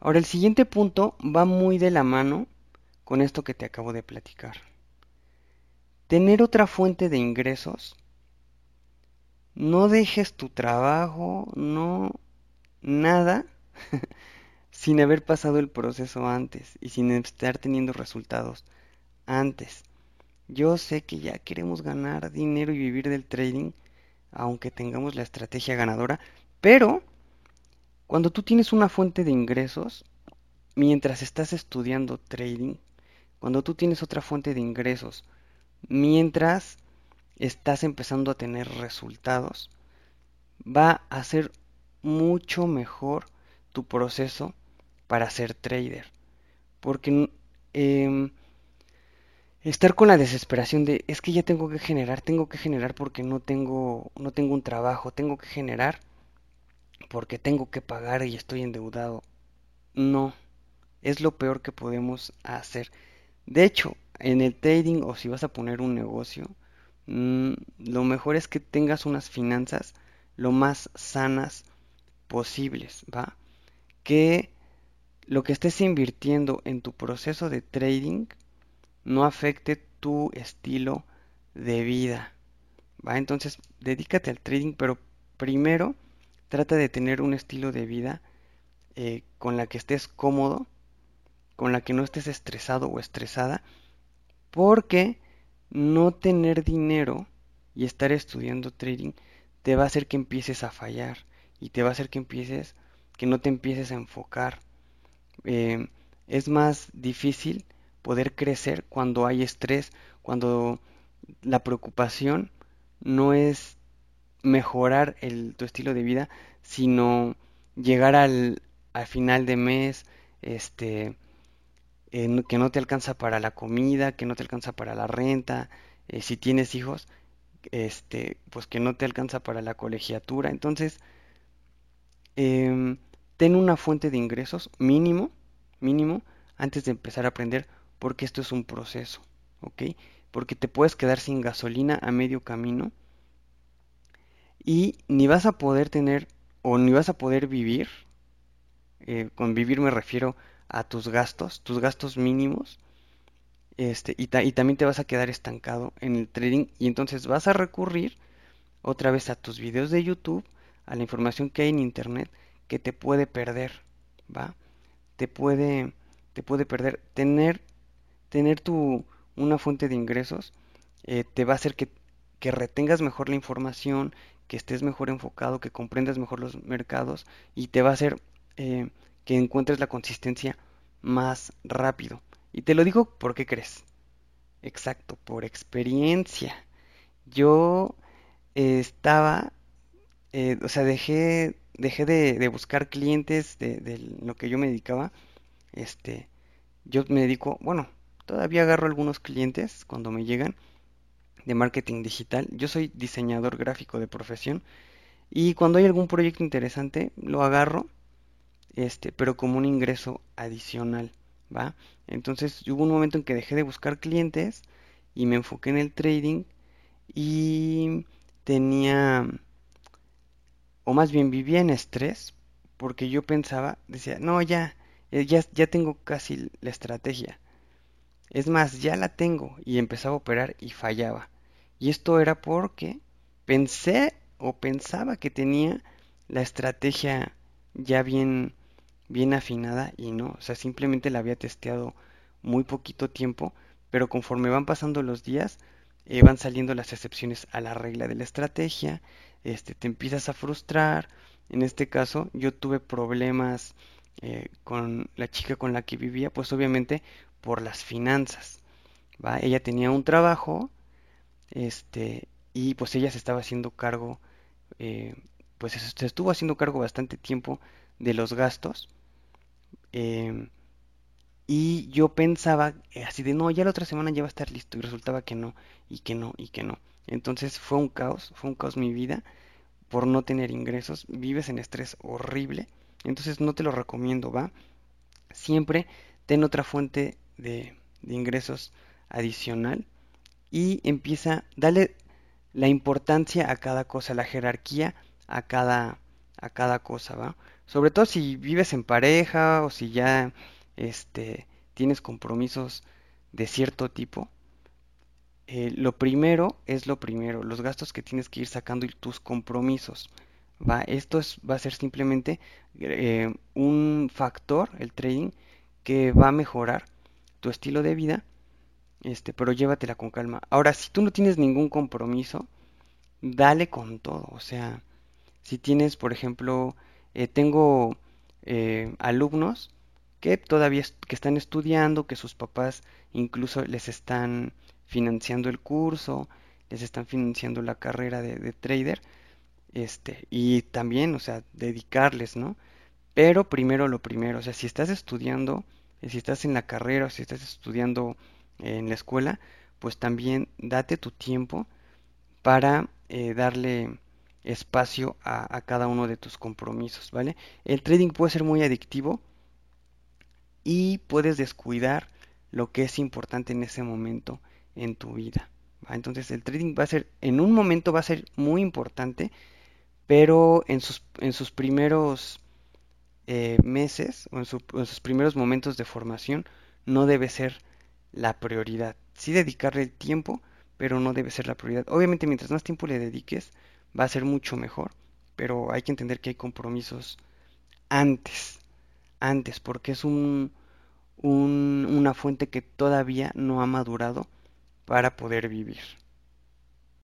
Ahora el siguiente punto va muy de la mano con esto que te acabo de platicar. Tener otra fuente de ingresos. No dejes tu trabajo, no nada sin haber pasado el proceso antes y sin estar teniendo resultados antes. Yo sé que ya queremos ganar dinero y vivir del trading, aunque tengamos la estrategia ganadora, pero cuando tú tienes una fuente de ingresos, mientras estás estudiando trading, cuando tú tienes otra fuente de ingresos, mientras estás empezando a tener resultados, va a ser mucho mejor tu proceso para ser trader. Porque em, estar con la desesperación de es que ya tengo que generar, tengo que generar porque no tengo, no tengo un trabajo, tengo que generar porque tengo que pagar y estoy endeudado. No, es lo peor que podemos hacer. De hecho, en el trading o si vas a poner un negocio, mm, lo mejor es que tengas unas finanzas lo más sanas posibles, ¿va? Que lo que estés invirtiendo en tu proceso de trading no afecte tu estilo de vida. ¿Va? Entonces, dedícate al trading, pero primero trata de tener un estilo de vida eh, con la que estés cómodo, con la que no estés estresado o estresada, porque no tener dinero y estar estudiando trading te va a hacer que empieces a fallar y te va a hacer que empieces, que no te empieces a enfocar. Eh, es más difícil poder crecer cuando hay estrés, cuando la preocupación no es mejorar el, tu estilo de vida, sino llegar al, al final de mes, este, eh, que no te alcanza para la comida, que no te alcanza para la renta, eh, si tienes hijos, este, pues que no te alcanza para la colegiatura. Entonces, em, ten una fuente de ingresos mínimo, mínimo, antes de empezar a aprender porque esto es un proceso, ¿ok? Porque te puedes quedar sin gasolina a medio camino y ni vas a poder tener o ni vas a poder vivir, eh, con vivir me refiero a tus gastos, tus gastos mínimos, este, y, y también te vas a quedar estancado en el trading y entonces vas a recurrir otra vez a tus videos de YouTube, a la información que hay en internet que te puede perder, ¿va? Te puede, te puede perder. Tener tener tu, una fuente de ingresos eh, te va a hacer que, que retengas mejor la información, que estés mejor enfocado, que comprendas mejor los mercados y te va a hacer eh, que encuentres la consistencia más rápido. Y te lo digo porque crees. Exacto, por experiencia. Yo eh, estaba, o sea, dejé, dejé de, de buscar clientes de, de, lo que yo me dedicaba. Este, yo me dedico, bueno, Todavía agarro algunos clientes cuando me llegan de marketing digital. Yo soy diseñador gráfico de profesión y cuando hay algún proyecto interesante lo agarro, este, pero como un ingreso adicional, ¿va? Entonces hubo un momento en que dejé de buscar clientes y me enfoqué en el trading y tenía, o más bien vivía en estrés porque yo pensaba, decía, no, ya, eh, ya, ya tengo casi la estrategia es más, ya la tengo y empezaba a operar y fallaba. Y esto era porque pensé o pensaba que tenía la estrategia ya bien bien afinada y no, o sea, simplemente la había testeado muy poquito tiempo, pero conforme van pasando los días eh, van saliendo las excepciones a la regla de la estrategia, este te empiezas a frustrar. En este caso, yo tuve problemas eh, con la chica con la que vivía, pues obviamente por las finanzas. ¿va? Ella tenía un trabajo este, y pues ella se estaba haciendo cargo, eh, pues se estuvo haciendo cargo bastante tiempo de los gastos. Em, y yo pensaba eh, así de, no, ya la otra semana ya va a estar listo. Y resultaba que no, y que no, y que no. Entonces fue un caos, fue un caos mi vida por no tener ingresos. Vives en estrés horrible. Entonces no te lo recomiendo, ¿va? Siempre ten otra fuente de, ingresos adicional y empieza, dale la importancia a cada cosa, la jerarquía a cada, a cada cosa, ¿va? Sobre todo si vives en pareja o si ya este, tienes compromisos de cierto tipo. Eh, lo primero es lo primero, los gastos que tienes que ir sacando y tus compromisos. ¿va? Esto es, va a ser simplemente eh, un factor, el trading, que va a mejorar tu estilo de vida, este, pero llévatela con calma. Ahora, si tú no tienes ningún compromiso, dale con todo. O sea, si tienes, por ejemplo, eh, tengo eh, alumnos que todavía que están estudiando, que sus papás incluso les están financiando el curso, les están financiando la carrera de, de trader, este, y también, o sea, dedicarles, ¿no? Pero primero lo primero, o sea, si estás estudiando, si estás en la carrera o si estás estudiando en la escuela, pues también date tu tiempo para eh, darle espacio a, a, cada uno de tus compromisos, ¿vale? El trading puede ser muy adictivo y puedes descuidar lo que es importante en ese momento en tu vida. ¿va? Entonces el trading va a ser, en un momento va a ser muy importante, pero en sus, en sus primeros eh, meses o en, su, en, sus primeros momentos de formación no debe ser la prioridad. Sí dedicarle el tiempo, pero no debe ser la prioridad. Obviamente mientras más tiempo le dediques va a ser mucho mejor, pero hay que entender que hay compromisos antes, antes, porque es un, un, una fuente que todavía no ha madurado para poder vivir.